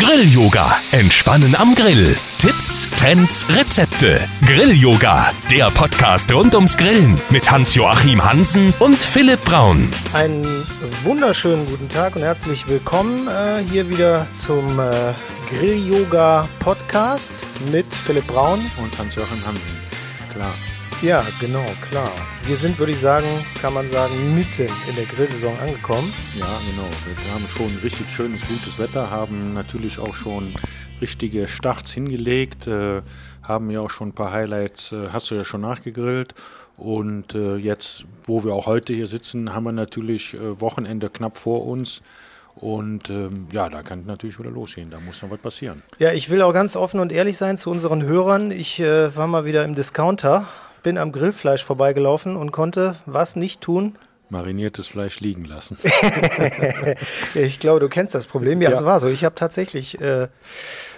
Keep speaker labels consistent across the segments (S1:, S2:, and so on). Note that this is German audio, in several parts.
S1: Grill-Yoga. Entspannen am Grill. Tipps, Trends, Rezepte. Grill-Yoga. Der Podcast rund ums Grillen mit Hans-Joachim Hansen und Philipp Braun.
S2: Einen wunderschönen guten Tag und herzlich willkommen äh, hier wieder zum äh, Grill-Yoga-Podcast mit Philipp Braun.
S3: Und Hans-Joachim Hansen, klar.
S2: Ja, genau, klar. Wir sind, würde ich sagen, kann man sagen, mitten in der Grillsaison angekommen.
S3: Ja, genau. Wir haben schon richtig schönes, gutes Wetter, haben natürlich auch schon richtige Starts hingelegt, äh, haben ja auch schon ein paar Highlights, äh, hast du ja schon nachgegrillt. Und äh, jetzt, wo wir auch heute hier sitzen, haben wir natürlich äh, Wochenende knapp vor uns. Und ähm, ja, da kann natürlich wieder losgehen. Da muss noch was passieren.
S2: Ja, ich will auch ganz offen und ehrlich sein zu unseren Hörern. Ich äh, war mal wieder im Discounter bin am Grillfleisch vorbeigelaufen und konnte was nicht tun?
S3: Mariniertes Fleisch liegen lassen.
S2: ich glaube, du kennst das Problem. Ja, es war so. Ich habe tatsächlich äh,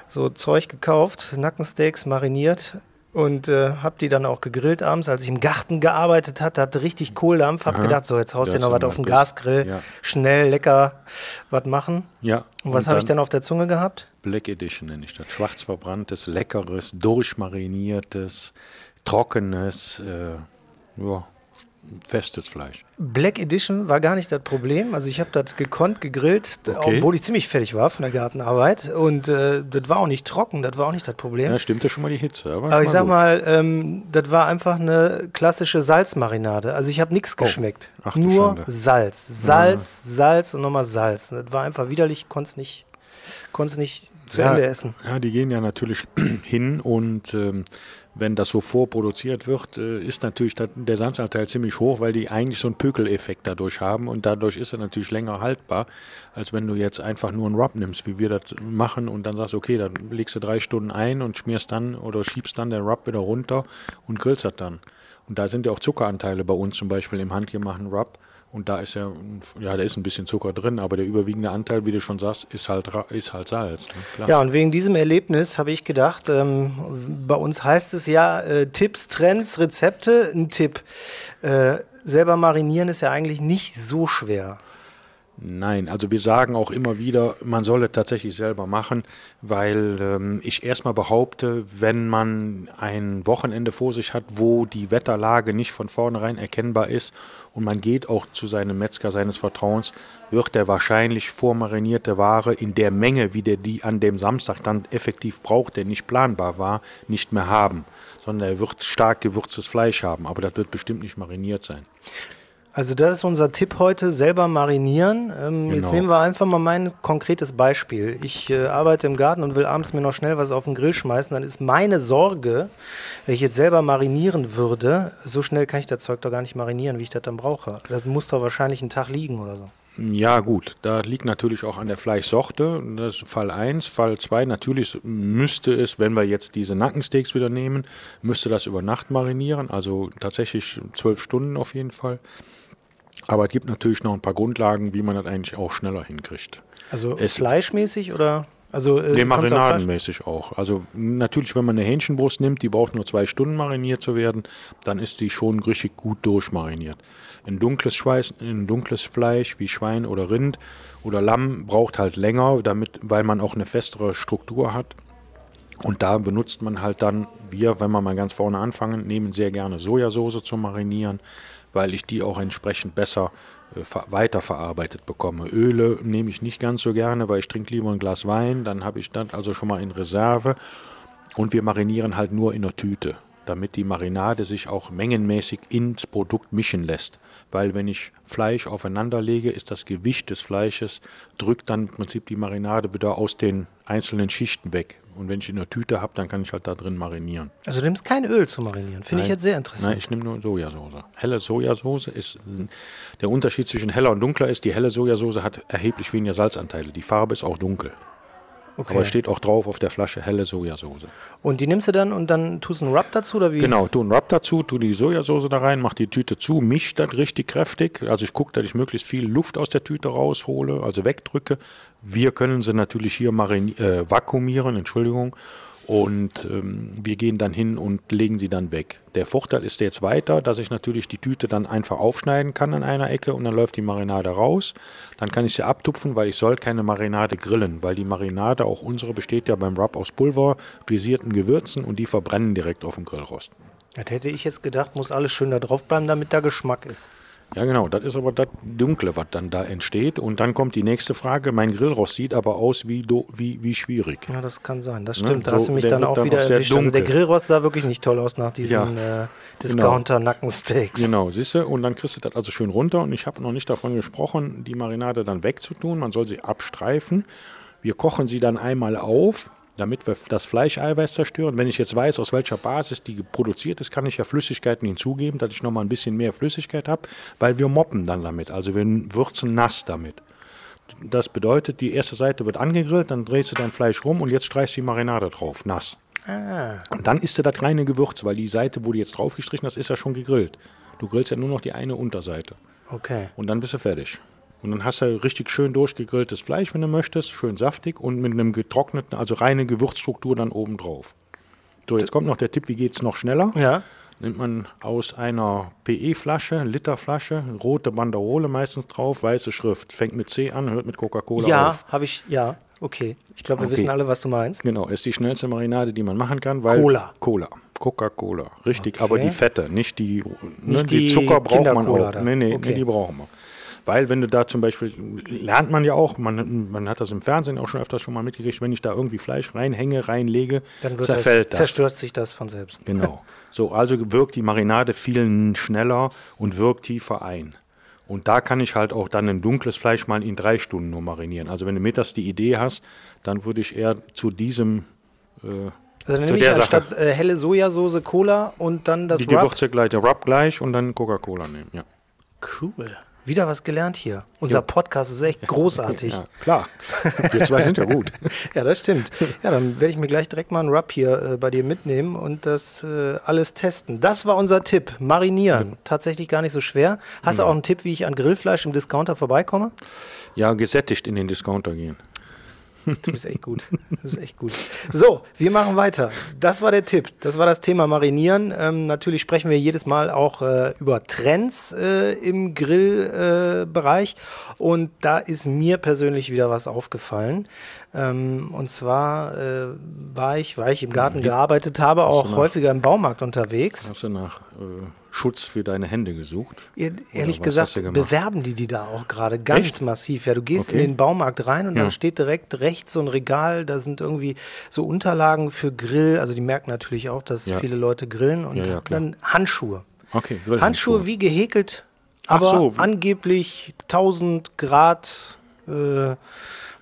S2: so Zeug gekauft, Nackensteaks mariniert und äh, habe die dann auch gegrillt abends, als ich im Garten gearbeitet hatte, hatte richtig Kohldampf, habe gedacht, so jetzt haust du noch was auf den Gasgrill, ja. schnell, lecker was machen.
S3: Ja.
S2: Und was habe ich dann auf der Zunge gehabt?
S3: Black Edition nenne ich das. Schwarz verbranntes, leckeres, durchmariniertes, trockenes, äh, ja, festes Fleisch.
S2: Black Edition war gar nicht das Problem. Also ich habe das gekonnt, gegrillt, okay. obwohl ich ziemlich fertig war von der Gartenarbeit. Und äh, das war auch nicht trocken, das war auch nicht das Problem.
S3: Ja, stimmt ja schon mal die Hitze.
S2: Aber, aber ich sag gut. mal, ähm, das war einfach eine klassische Salzmarinade. Also ich habe nichts oh. geschmeckt. Ach, Nur Schande. Salz. Salz, ja. Salz und nochmal Salz. Und das war einfach widerlich, konnte es nicht, nicht zu
S3: ja,
S2: Ende essen.
S3: Ja, die gehen ja natürlich hin und ähm, wenn das so vorproduziert wird, äh, ist natürlich der Salzanteil ziemlich hoch, weil die eigentlich so einen Pökeleffekt dadurch haben und dadurch ist er natürlich länger haltbar, als wenn du jetzt einfach nur einen Rub nimmst, wie wir das machen und dann sagst, okay, dann legst du drei Stunden ein und schmierst dann oder schiebst dann den Rub wieder runter und grillst das dann. Und da sind ja auch Zuckeranteile bei uns zum Beispiel im handgemachten Rub. Und da ist ja, ja, da ist ein bisschen Zucker drin, aber der überwiegende Anteil, wie du schon sagst, ist halt, ist halt Salz.
S2: Ne? Ja, und wegen diesem Erlebnis habe ich gedacht, ähm, bei uns heißt es ja äh, Tipps, Trends, Rezepte. Ein Tipp. Äh, selber marinieren ist ja eigentlich nicht so schwer.
S3: Nein, also wir sagen auch immer wieder, man solle tatsächlich selber machen, weil ähm, ich erstmal behaupte, wenn man ein Wochenende vor sich hat, wo die Wetterlage nicht von vornherein erkennbar ist und man geht auch zu seinem Metzger seines Vertrauens, wird er wahrscheinlich vormarinierte Ware in der Menge, wie der die an dem Samstag dann effektiv braucht, der nicht planbar war, nicht mehr haben, sondern er wird stark gewürztes Fleisch haben, aber das wird bestimmt nicht mariniert sein.
S2: Also das ist unser Tipp heute, selber marinieren. Ähm, genau. Jetzt nehmen wir einfach mal mein konkretes Beispiel. Ich äh, arbeite im Garten und will abends mir noch schnell was auf den Grill schmeißen. Dann ist meine Sorge, wenn ich jetzt selber marinieren würde, so schnell kann ich das Zeug doch gar nicht marinieren, wie ich das dann brauche. Das muss doch wahrscheinlich einen Tag liegen oder so.
S3: Ja, gut. Da liegt natürlich auch an der Fleischsorte. Das ist Fall 1. Fall 2, natürlich müsste es, wenn wir jetzt diese Nackensteaks wieder nehmen, müsste das über Nacht marinieren. Also tatsächlich zwölf Stunden auf jeden Fall. Aber es gibt natürlich noch ein paar Grundlagen, wie man das eigentlich auch schneller hinkriegt.
S2: Also es fleischmäßig oder? Also,
S3: äh, nee, marinadenmäßig auch. Also natürlich, wenn man eine Hähnchenbrust nimmt, die braucht nur zwei Stunden mariniert zu werden, dann ist die schon richtig gut durchmariniert. Ein dunkles, Schweiß, ein dunkles Fleisch wie Schwein oder Rind oder Lamm braucht halt länger, damit, weil man auch eine festere Struktur hat. Und da benutzt man halt dann, wir, wenn wir mal ganz vorne anfangen, nehmen sehr gerne Sojasauce zu marinieren weil ich die auch entsprechend besser äh, weiterverarbeitet bekomme. Öle nehme ich nicht ganz so gerne, weil ich trinke lieber ein Glas Wein, dann habe ich das also schon mal in Reserve. Und wir marinieren halt nur in der Tüte, damit die Marinade sich auch mengenmäßig ins Produkt mischen lässt weil wenn ich Fleisch aufeinander lege, ist das Gewicht des Fleisches, drückt dann im Prinzip die Marinade wieder aus den einzelnen Schichten weg. Und wenn ich in der Tüte habe, dann kann ich halt da drin marinieren.
S2: Also du nimmst kein Öl zu marinieren, finde ich jetzt sehr interessant.
S3: Nein, ich nehme nur Sojasauce. Helle Sojasauce ist, der Unterschied zwischen heller und dunkler ist, die helle Sojasauce hat erheblich weniger Salzanteile. Die Farbe ist auch dunkel. Okay. Aber steht auch drauf auf der Flasche helle Sojasauce.
S2: Und die nimmst du dann und dann tust du einen Rub dazu oder wie?
S3: Genau, tu einen Rub dazu, tu die Sojasauce da rein, mach die Tüte zu, misch das richtig kräftig. Also ich gucke, dass ich möglichst viel Luft aus der Tüte raushole, also wegdrücke. Wir können sie natürlich hier marin äh, vakuumieren, Entschuldigung. Und ähm, wir gehen dann hin und legen sie dann weg. Der Vorteil ist jetzt weiter, dass ich natürlich die Tüte dann einfach aufschneiden kann an einer Ecke und dann läuft die Marinade raus. Dann kann ich sie abtupfen, weil ich soll keine Marinade grillen, weil die Marinade, auch unsere, besteht ja beim Rub aus pulverisierten Gewürzen und die verbrennen direkt auf dem Grillrost.
S2: Das hätte ich jetzt gedacht, muss alles schön da drauf bleiben, damit da Geschmack ist.
S3: Ja, genau. Das ist aber das Dunkle, was dann da entsteht. Und dann kommt die nächste Frage. Mein Grillrost sieht aber aus wie, do, wie, wie schwierig.
S2: Ja, das kann sein. Das ne? stimmt. Ne? Da hast du mich dann auch dann wieder auch erwischt. Also der Grillrost sah wirklich nicht toll aus nach diesen ja, äh, Discounter-Nackensteaks.
S3: Genau, siehst du. Und dann kriegst du das also schön runter. Und ich habe noch nicht davon gesprochen, die Marinade dann wegzutun. Man soll sie abstreifen. Wir kochen sie dann einmal auf damit wir das Fleischeiweiß zerstören. Wenn ich jetzt weiß, aus welcher Basis die produziert ist, kann ich ja Flüssigkeiten hinzugeben, dass ich nochmal ein bisschen mehr Flüssigkeit habe, weil wir moppen dann damit. Also wir würzen nass damit. Das bedeutet, die erste Seite wird angegrillt, dann drehst du dein Fleisch rum und jetzt streichst du die Marinade drauf, nass. Ah. Und dann isst du das reine Gewürz, weil die Seite, wo du jetzt draufgestrichen hast, ist ja schon gegrillt. Du grillst ja nur noch die eine Unterseite.
S2: Okay.
S3: Und dann bist du fertig. Und dann hast du richtig schön durchgegrilltes Fleisch, wenn du möchtest, schön saftig und mit einem getrockneten, also reine Gewürzstruktur dann oben drauf. So, jetzt kommt noch der Tipp, wie geht es noch schneller?
S2: Ja.
S3: Nimmt man aus einer PE-Flasche, Literflasche, rote Banderole meistens drauf, weiße Schrift. Fängt mit C an, hört mit Coca-Cola
S2: ja,
S3: auf.
S2: Ja, habe ich, ja, okay. Ich glaube, wir okay. wissen alle, was du meinst.
S3: Genau, ist die schnellste Marinade, die man machen kann, weil.
S2: Cola.
S3: Cola. Coca-Cola. Richtig, okay. aber die Fette, nicht die. Nicht ne, die, die Zucker braucht man auch. Nee, nee, okay. nee, die brauchen wir. Weil wenn du da zum Beispiel, lernt man ja auch, man, man hat das im Fernsehen auch schon öfters schon mal mitgekriegt, wenn ich da irgendwie Fleisch reinhänge, reinlege,
S2: dann zerfällt das, das. zerstört sich das von selbst.
S3: Genau. So, also wirkt die Marinade viel schneller und wirkt tiefer ein. Und da kann ich halt auch dann ein dunkles Fleisch mal in drei Stunden nur marinieren. Also wenn du mittags die Idee hast, dann würde ich eher zu diesem
S2: äh, also dann nehme ich anstatt äh, helle Sojasauce Cola und dann das
S3: Die Gewürze gleich, der Rub gleich und dann Coca-Cola nehmen, ja.
S2: Cool. Wieder was gelernt hier. Unser ja. Podcast ist echt großartig. Ja,
S3: klar. Wir zwei sind ja gut.
S2: ja, das stimmt. Ja, dann werde ich mir gleich direkt mal einen Rub hier äh, bei dir mitnehmen und das äh, alles testen. Das war unser Tipp. Marinieren. Ja. Tatsächlich gar nicht so schwer. Hast du auch einen Tipp, wie ich an Grillfleisch im Discounter vorbeikomme?
S3: Ja, gesättigt in den Discounter gehen.
S2: Du bist echt gut. Du bist echt gut. So, wir machen weiter. Das war der Tipp. Das war das Thema Marinieren. Ähm, natürlich sprechen wir jedes Mal auch äh, über Trends äh, im Grillbereich. Äh, und da ist mir persönlich wieder was aufgefallen. Ähm, und zwar äh, war ich, weil ich im Garten gearbeitet habe, auch häufiger im Baumarkt unterwegs.
S3: Hast du nach äh, Schutz für deine Hände gesucht?
S2: Ihr, ehrlich gesagt, bewerben die die da auch gerade ganz Echt? massiv. Ja, du gehst okay. in den Baumarkt rein und ja. dann steht direkt rechts so ein Regal, da sind irgendwie so Unterlagen für Grill. Also die merken natürlich auch, dass ja. viele Leute grillen und dann Handschuhe.
S3: Okay,
S2: Handschuhe wie gehäkelt, aber so. angeblich 1000 Grad äh,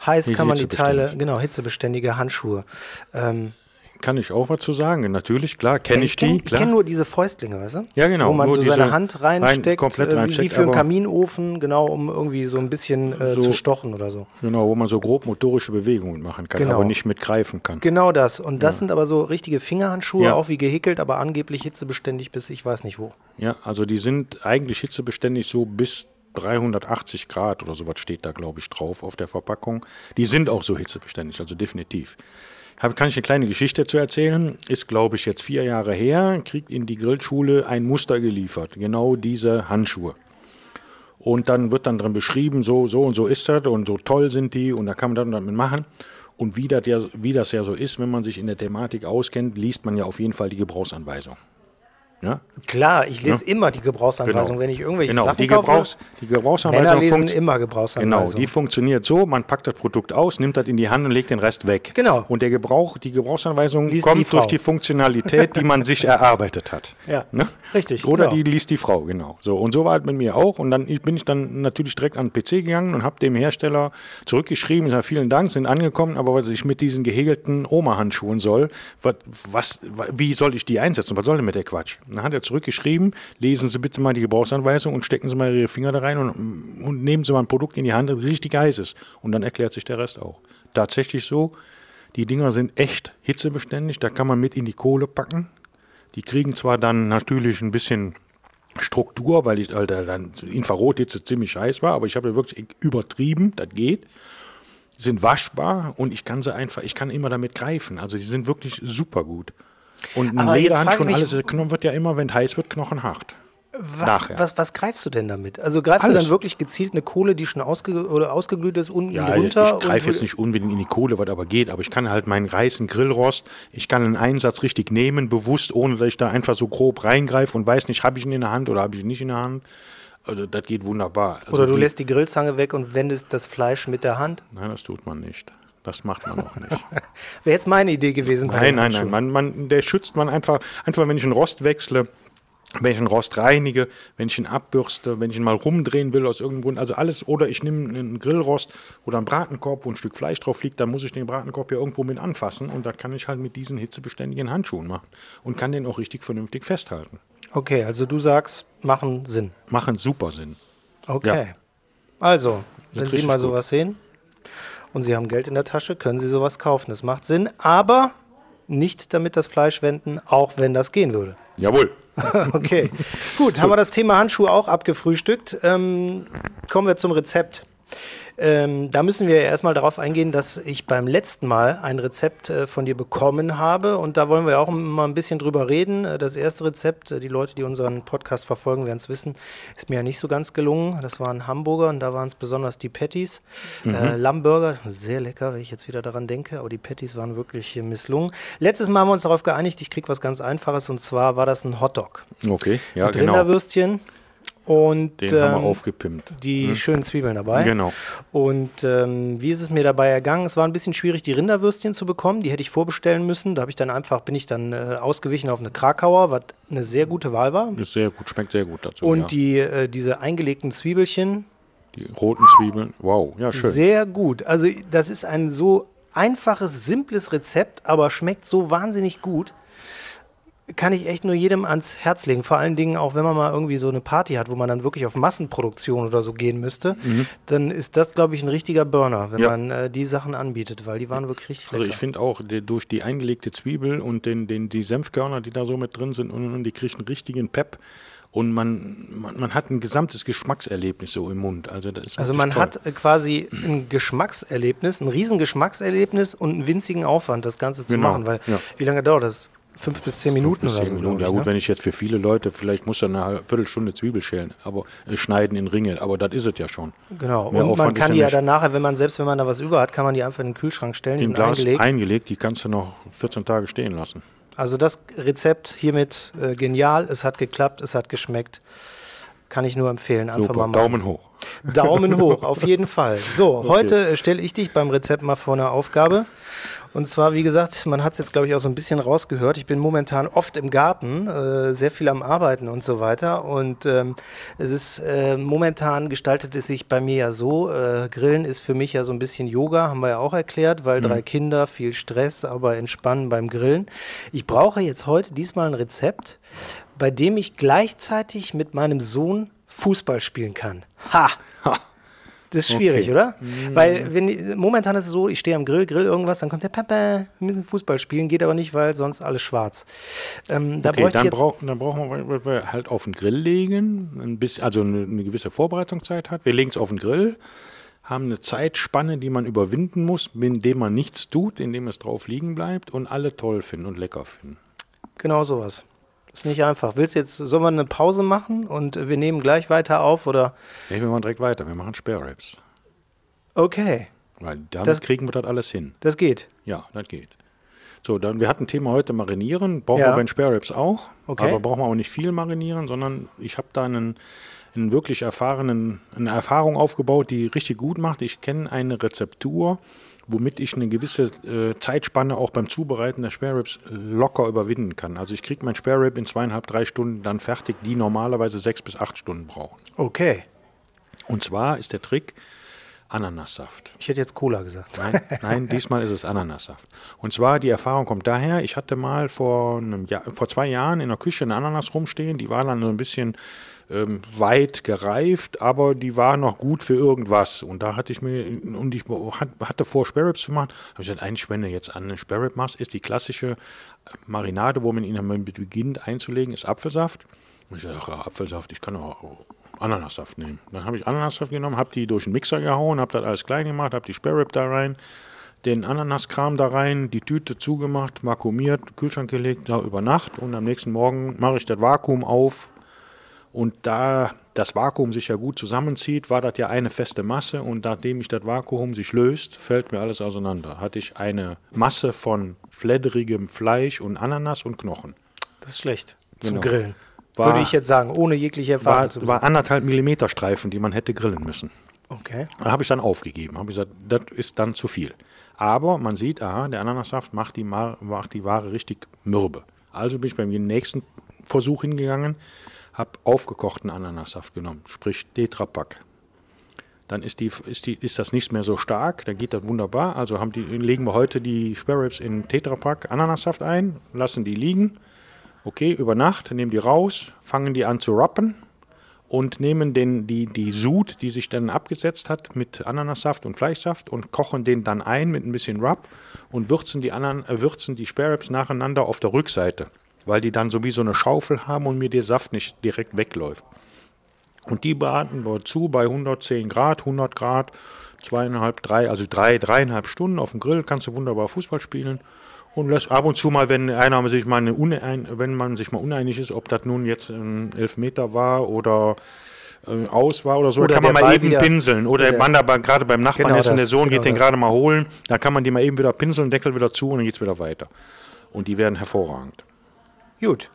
S2: heiß kann man die Teile, genau, hitzebeständige Handschuhe. Ähm,
S3: kann ich auch was zu sagen. Natürlich, klar, kenne ich, ich kenn, die.
S2: Klar. Ich kenne nur diese Fäustlinge, weißt du?
S3: Ja, genau.
S2: Wo man so seine Hand reinsteckt, rein,
S3: komplett reinsteckt,
S2: wie für einen Kaminofen, genau, um irgendwie so ein bisschen äh, so, zu stochen oder so.
S3: Genau, wo man so grob motorische Bewegungen machen kann, genau. aber nicht mit greifen kann.
S2: Genau das. Und das ja. sind aber so richtige Fingerhandschuhe, ja. auch wie gehäkelt, aber angeblich hitzebeständig bis ich weiß nicht wo.
S3: Ja, also die sind eigentlich hitzebeständig so bis 380 Grad oder sowas steht da, glaube ich, drauf auf der Verpackung. Die sind auch so hitzebeständig, also definitiv. Hab, kann ich eine kleine Geschichte zu erzählen? Ist, glaube ich, jetzt vier Jahre her, kriegt in die Grillschule ein Muster geliefert. Genau diese Handschuhe. Und dann wird dann drin beschrieben, so, so und so ist das und so toll sind die und da kann man dann damit machen. Und wie das, ja, wie das ja so ist, wenn man sich in der Thematik auskennt, liest man ja auf jeden Fall die Gebrauchsanweisung. Ja?
S2: Klar, ich lese ja? immer die Gebrauchsanweisung, genau. wenn ich irgendwelche genau. Sachen
S3: die Gebrauchs,
S2: kaufe.
S3: Die Gebrauchsanweisung
S2: Männer lesen immer Gebrauchsanweisung.
S3: Genau, die funktioniert so, man packt das Produkt aus, nimmt das in die Hand und legt den Rest weg.
S2: Genau.
S3: Und der Gebrauch, die Gebrauchsanweisung liest kommt die durch die Funktionalität, die man sich erarbeitet hat.
S2: Ja, ne? richtig.
S3: Oder genau. die liest die Frau, genau. So, und so war es mit mir auch. Und dann bin ich dann natürlich direkt an den PC gegangen und habe dem Hersteller zurückgeschrieben, ich sage, vielen Dank, sind angekommen, aber was ich mit diesen gehäkelten Oma-Handschuhen soll, was, was, wie soll ich die einsetzen? Was soll denn mit der Quatsch? Dann hat er zurückgeschrieben, geschrieben, lesen Sie bitte mal die Gebrauchsanweisung und stecken Sie mal Ihre Finger da rein und, und nehmen Sie mal ein Produkt in die Hand, das richtig heiß ist. Und dann erklärt sich der Rest auch. Tatsächlich so, die Dinger sind echt hitzebeständig, da kann man mit in die Kohle packen. Die kriegen zwar dann natürlich ein bisschen Struktur, weil ich Alter, dann Infrarothitze ziemlich heiß war, aber ich habe wirklich übertrieben, das geht. sind waschbar und ich kann sie einfach, ich kann immer damit greifen. Also die sind wirklich super gut. Und ein Lederhandschuh und alles, Knochen wird ja immer, wenn heiß wird, knochenhart.
S2: Was, was, was, greifst du denn damit? Also greifst Alles. du dann wirklich gezielt eine Kohle, die schon ausge oder ausgeglüht ist, unten ja, drunter?
S3: Ich greife jetzt nicht unbedingt in die Kohle, was aber geht, aber ich kann halt meinen reißen Grillrost, ich kann einen Einsatz richtig nehmen, bewusst, ohne dass ich da einfach so grob reingreife und weiß nicht, habe ich ihn in der Hand oder habe ich ihn nicht in der Hand. Also das geht wunderbar. Also
S2: oder du die, lässt die Grillzange weg und wendest das Fleisch mit der Hand?
S3: Nein, das tut man nicht. Das macht man auch nicht.
S2: Wäre jetzt meine Idee gewesen.
S3: Nein, nein, nein. Man, man, der schützt man einfach, einfach, wenn ich einen Rost wechsle, wenn ich einen Rost reinige, wenn ich ihn abbürste, wenn ich ihn mal rumdrehen will aus irgendeinem Grund, also alles, oder ich nehme einen Grillrost oder einen Bratenkorb, wo ein Stück Fleisch drauf liegt, dann muss ich den Bratenkorb ja irgendwo mit anfassen und da kann ich halt mit diesen hitzebeständigen Handschuhen machen und kann den auch richtig vernünftig festhalten.
S2: Okay, also du sagst, machen Sinn.
S3: Machen super Sinn.
S2: Okay. Ja. Also, wenn Sie mal sowas sehen und Sie haben Geld in der Tasche, können Sie sowas kaufen. Das macht Sinn, aber nicht damit das Fleisch wenden, auch wenn das gehen würde.
S3: Jawohl.
S2: okay, gut, haben wir das Thema Handschuhe auch abgefrühstückt. Ähm, kommen wir zum Rezept. Ähm, da müssen wir erstmal darauf eingehen, dass ich beim letzten Mal ein Rezept äh, von dir bekommen habe und da wollen wir auch mal ein bisschen drüber reden. Äh, das erste Rezept, äh, die Leute, die unseren Podcast verfolgen, werden es wissen, ist mir ja nicht so ganz gelungen. Das waren Hamburger und da waren es besonders die Patties. Mhm. Äh, Lammburger, sehr lecker, wenn ich jetzt wieder daran denke, aber die Patties waren wirklich misslungen. Letztes Mal haben wir uns darauf geeinigt, ich kriege was ganz Einfaches und zwar war das ein Hotdog.
S3: Okay, ja,
S2: Mit genau. Rinderwürstchen und
S3: Den ähm, haben wir ähm, aufgepimpt.
S2: Die hm? schönen Zwiebeln dabei.
S3: Genau.
S2: Und ähm, wie ist es mir dabei ergangen? Es war ein bisschen schwierig, die Rinderwürstchen zu bekommen. Die hätte ich vorbestellen müssen. Da habe ich dann einfach, bin ich dann äh, ausgewichen auf eine Krakauer, was eine sehr gute Wahl war.
S3: Ist sehr gut, schmeckt sehr gut dazu.
S2: Und ja. die, äh, diese eingelegten Zwiebelchen.
S3: Die roten Zwiebeln, wow, ja, schön.
S2: Sehr gut. Also, das ist ein so einfaches, simples Rezept, aber schmeckt so wahnsinnig gut kann ich echt nur jedem ans Herz legen. Vor allen Dingen auch, wenn man mal irgendwie so eine Party hat, wo man dann wirklich auf Massenproduktion oder so gehen müsste, mhm. dann ist das, glaube ich, ein richtiger Burner, wenn ja. man äh, die Sachen anbietet, weil die waren wirklich richtig
S3: also lecker. Also ich finde auch, die, durch die eingelegte Zwiebel und den, den, die Senfkörner, die da so mit drin sind, und, und die kriegen einen richtigen Pep. Und man, man, man, hat ein gesamtes Geschmackserlebnis so im Mund. Also,
S2: also man toll. hat äh, quasi ein Geschmackserlebnis, ein riesen Geschmackserlebnis und einen winzigen Aufwand, das Ganze zu genau. machen. Weil ja. wie lange dauert das? Fünf bis zehn Minuten bis
S3: oder so. Minuten. Ja gut, ne? wenn ich jetzt für viele Leute, vielleicht muss er eine Viertelstunde Zwiebel schälen, aber äh, schneiden in Ringe, aber das ist es ja schon.
S2: Genau. Mehr und Aufwand man kann die ja dann nachher, wenn man selbst wenn man da was über hat, kann man die einfach in den Kühlschrank stellen. Die
S3: sind Glas eingelegt. eingelegt, die kannst du noch 14 Tage stehen lassen.
S2: Also das Rezept hiermit äh, genial, es hat geklappt, es hat geschmeckt. Kann ich nur empfehlen. Einfach
S3: Super, mal Daumen hoch.
S2: Daumen hoch, auf jeden Fall. So, okay. heute äh, stelle ich dich beim Rezept mal vor eine Aufgabe. Und zwar, wie gesagt, man hat es jetzt, glaube ich, auch so ein bisschen rausgehört. Ich bin momentan oft im Garten, äh, sehr viel am Arbeiten und so weiter. Und ähm, es ist äh, momentan gestaltet es sich bei mir ja so. Äh, Grillen ist für mich ja so ein bisschen Yoga, haben wir ja auch erklärt, weil mhm. drei Kinder, viel Stress, aber entspannen beim Grillen. Ich brauche jetzt heute diesmal ein Rezept, bei dem ich gleichzeitig mit meinem Sohn Fußball spielen kann. Ha! Das ist schwierig, okay. oder? Mhm. Weil wenn, momentan ist es so, ich stehe am Grill, grill irgendwas, dann kommt der Papa, wir müssen Fußball spielen, geht aber nicht, weil sonst alles schwarz.
S3: Ähm, da okay, dann, brauch, dann brauchen wir halt auf den Grill legen, ein bisschen, also eine, eine gewisse Vorbereitungszeit hat. Wir legen es auf den Grill, haben eine Zeitspanne, die man überwinden muss, indem man nichts tut, indem es drauf liegen bleibt und alle toll finden und lecker finden.
S2: Genau sowas. Ist nicht einfach. Willst du jetzt, sollen wir eine Pause machen und wir nehmen gleich weiter auf oder?
S3: Nee, wir machen direkt weiter. Wir machen Spare Ribs.
S2: Okay.
S3: Weil damit das, kriegen wir das alles hin.
S2: Das geht.
S3: Ja, das geht. So, dann wir hatten Thema heute marinieren. Brauchen ja. wir bei den Spare Ribs auch. Okay. Aber brauchen wir auch nicht viel marinieren, sondern ich habe da einen, einen wirklich erfahrenen, eine Erfahrung aufgebaut, die richtig gut macht. Ich kenne eine Rezeptur womit ich eine gewisse äh, Zeitspanne auch beim Zubereiten der Spare Ribs äh, locker überwinden kann. Also ich kriege mein Spare Rib in zweieinhalb, drei Stunden dann fertig, die normalerweise sechs bis acht Stunden brauchen.
S2: Okay.
S3: Und zwar ist der Trick Ananassaft.
S2: Ich hätte jetzt Cola gesagt.
S3: Nein, nein, diesmal ist es Ananassaft. Und zwar, die Erfahrung kommt daher, ich hatte mal vor, einem Jahr, vor zwei Jahren in der Küche eine Ananas rumstehen, die war dann so ein bisschen ähm, weit gereift, aber die war noch gut für irgendwas. Und da hatte ich mir, und ich hatte vor, Sparrows zu machen, habe ich gesagt, eigentlich, wenn du jetzt an eine Sparrow machst, ist die klassische Marinade, wo man ihn beginnt einzulegen, ist Apfelsaft. Und ich sage, ach, Apfelsaft, ich kann auch Ananassaft nehmen. Dann habe ich Ananassaft genommen, habe die durch den Mixer gehauen, habe das alles klein gemacht, habe die Spare Rib da rein, den Ananaskram da rein, die Tüte zugemacht, vakuumiert, Kühlschrank gelegt, da über Nacht und am nächsten Morgen mache ich das Vakuum auf und da das Vakuum sich ja gut zusammenzieht, war das ja eine feste Masse und nachdem ich das Vakuum sich löst, fällt mir alles auseinander. Hatte ich eine Masse von fledderigem Fleisch und Ananas und Knochen.
S2: Das ist schlecht zum
S3: Genau.
S2: Grillen.
S3: War-
S2: Würde ich jetzt sagen, ohne jegliche Erfahrung
S3: War, war anderthalb Millimeter Streifen, die man hätte grillen müssen.
S2: Okay.
S3: Da habe ich dann aufgegeben. Habe ich gesagt, das ist dann zu viel. Aber man sieht, aha, der Ananassaft macht die, macht die Ware richtig mürbe. Also bin ich beim nächsten Versuch hingegangen, habe aufgekochten Ananassaft genommen, sprich Tetrapack. Dann ist, die, ist, die, ist das nicht mehr so stark, dann geht das wunderbar. Also haben die, legen wir heute die Spare Ribs in Tetrapack Ananassaft ein, lassen die liegen. Okay, über Nacht, nehmen die raus, fangen die an zu rappen und nehmen den, die, die Sud, die sich dann abgesetzt hat mit Ananassaft und Fleischsaft und kochen den dann ein mit ein bisschen Rub und würzen die, Anan äh, die Spare Ribs nacheinander auf der Rückseite, weil die dann so wie so eine Schaufel haben und mir der Saft nicht direkt wegläuft. Und die braten wir zu bei 110 Grad, 100 Grad, zweieinhalb, drei, also drei, dreieinhalb Stunden auf dem Grill kannst du wunderbar Fußball spielen. Und lässt ab und zu mal, wenn einer sich mal unein, wenn man sich mal uneinig ist, ob das nun jetzt ein Elfmeter war oder äh, aus war oder so,
S2: Oder
S3: kann man mal
S2: Ball
S3: eben
S2: wieder-
S3: pinseln. Oder
S2: oder
S3: der Mann aber gerade beim Nachbarn
S2: Genau
S3: ist und der Sohn
S2: genau
S3: geht den
S2: das.
S3: gerade mal holen, da kann man die mal eben wieder pinseln, Deckel wieder zu und dann geht es wieder weiter. Und die werden hervorragend.
S2: Gut.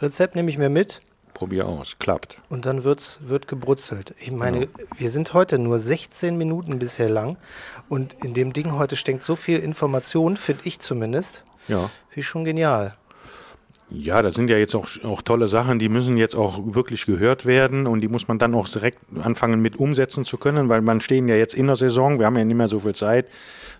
S2: Rezept nehme ich mir mit
S3: Probier aus, klappt.
S2: und dann wird's, wird gebrutzelt. Ich meine,
S3: Genau.
S2: wir sind heute nur 16 Minuten bisher lang und in dem Ding heute steckt so viel Information, finde ich zumindest.
S3: Ja.
S2: Ich schon genial.
S3: Ja, das sind ja jetzt auch, auch tolle Sachen, die müssen jetzt auch wirklich gehört werden und die muss man dann auch direkt anfangen mit umsetzen zu können, weil man stehen ja jetzt in der Saison, wir haben ja nicht mehr so viel Zeit,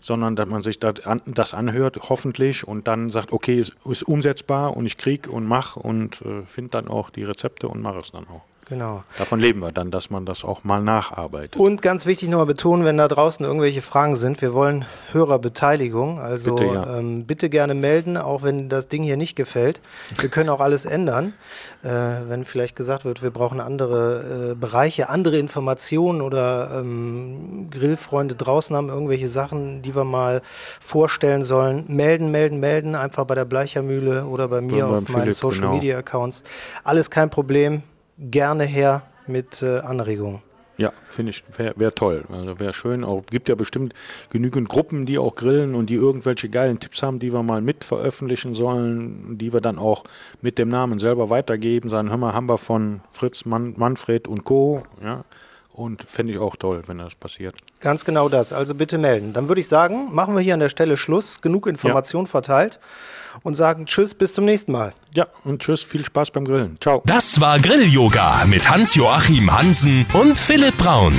S3: sondern dass man sich das, an, das anhört, hoffentlich, und dann sagt, okay, es ist umsetzbar und ich krieg und mach und äh, finde dann auch die Rezepte und mache es dann auch.
S2: Genau.
S3: Davon leben wir dann, dass man das auch mal nacharbeitet.
S2: Und ganz wichtig nochmal betonen, wenn da draußen irgendwelche Fragen sind, wir wollen Hörerbeteiligung. Also
S3: Bitte, ja.
S2: ähm, bitte gerne melden, auch wenn das Ding hier nicht gefällt. Wir können auch alles ändern. Äh, wenn vielleicht gesagt wird, wir brauchen andere äh, Bereiche, andere Informationen oder ähm, Grillfreunde draußen haben irgendwelche Sachen, die wir mal vorstellen sollen. Melden, melden, melden. Einfach bei der Bleichermühle oder bei mir
S3: beim
S2: auf meinen
S3: Philipp,
S2: Social
S3: genau.
S2: Media Accounts. Alles kein Problem. Gerne her mit äh, Anregungen.
S3: Ja, finde ich, wäre wär toll. Also wäre schön. Auch gibt ja bestimmt genügend Gruppen, die auch grillen und die irgendwelche geilen Tipps haben, die wir mal mit veröffentlichen sollen, die wir dann auch mit dem Namen selber weitergeben. Sagen, hör mal, haben wir von Fritz, Mann, Manfred und Co. Ja, und fände ich auch toll, wenn das passiert.
S2: Ganz genau das. Also bitte melden. Dann würde ich sagen, machen wir hier an der Stelle Schluss. Genug Information verteilt und sagen Tschüss, bis zum nächsten Mal.
S3: Ja, und tschüss, viel Spaß beim Grillen. Ciao.
S1: Das war Grill-Yoga mit Hans-Joachim Hansen und Philipp Braun.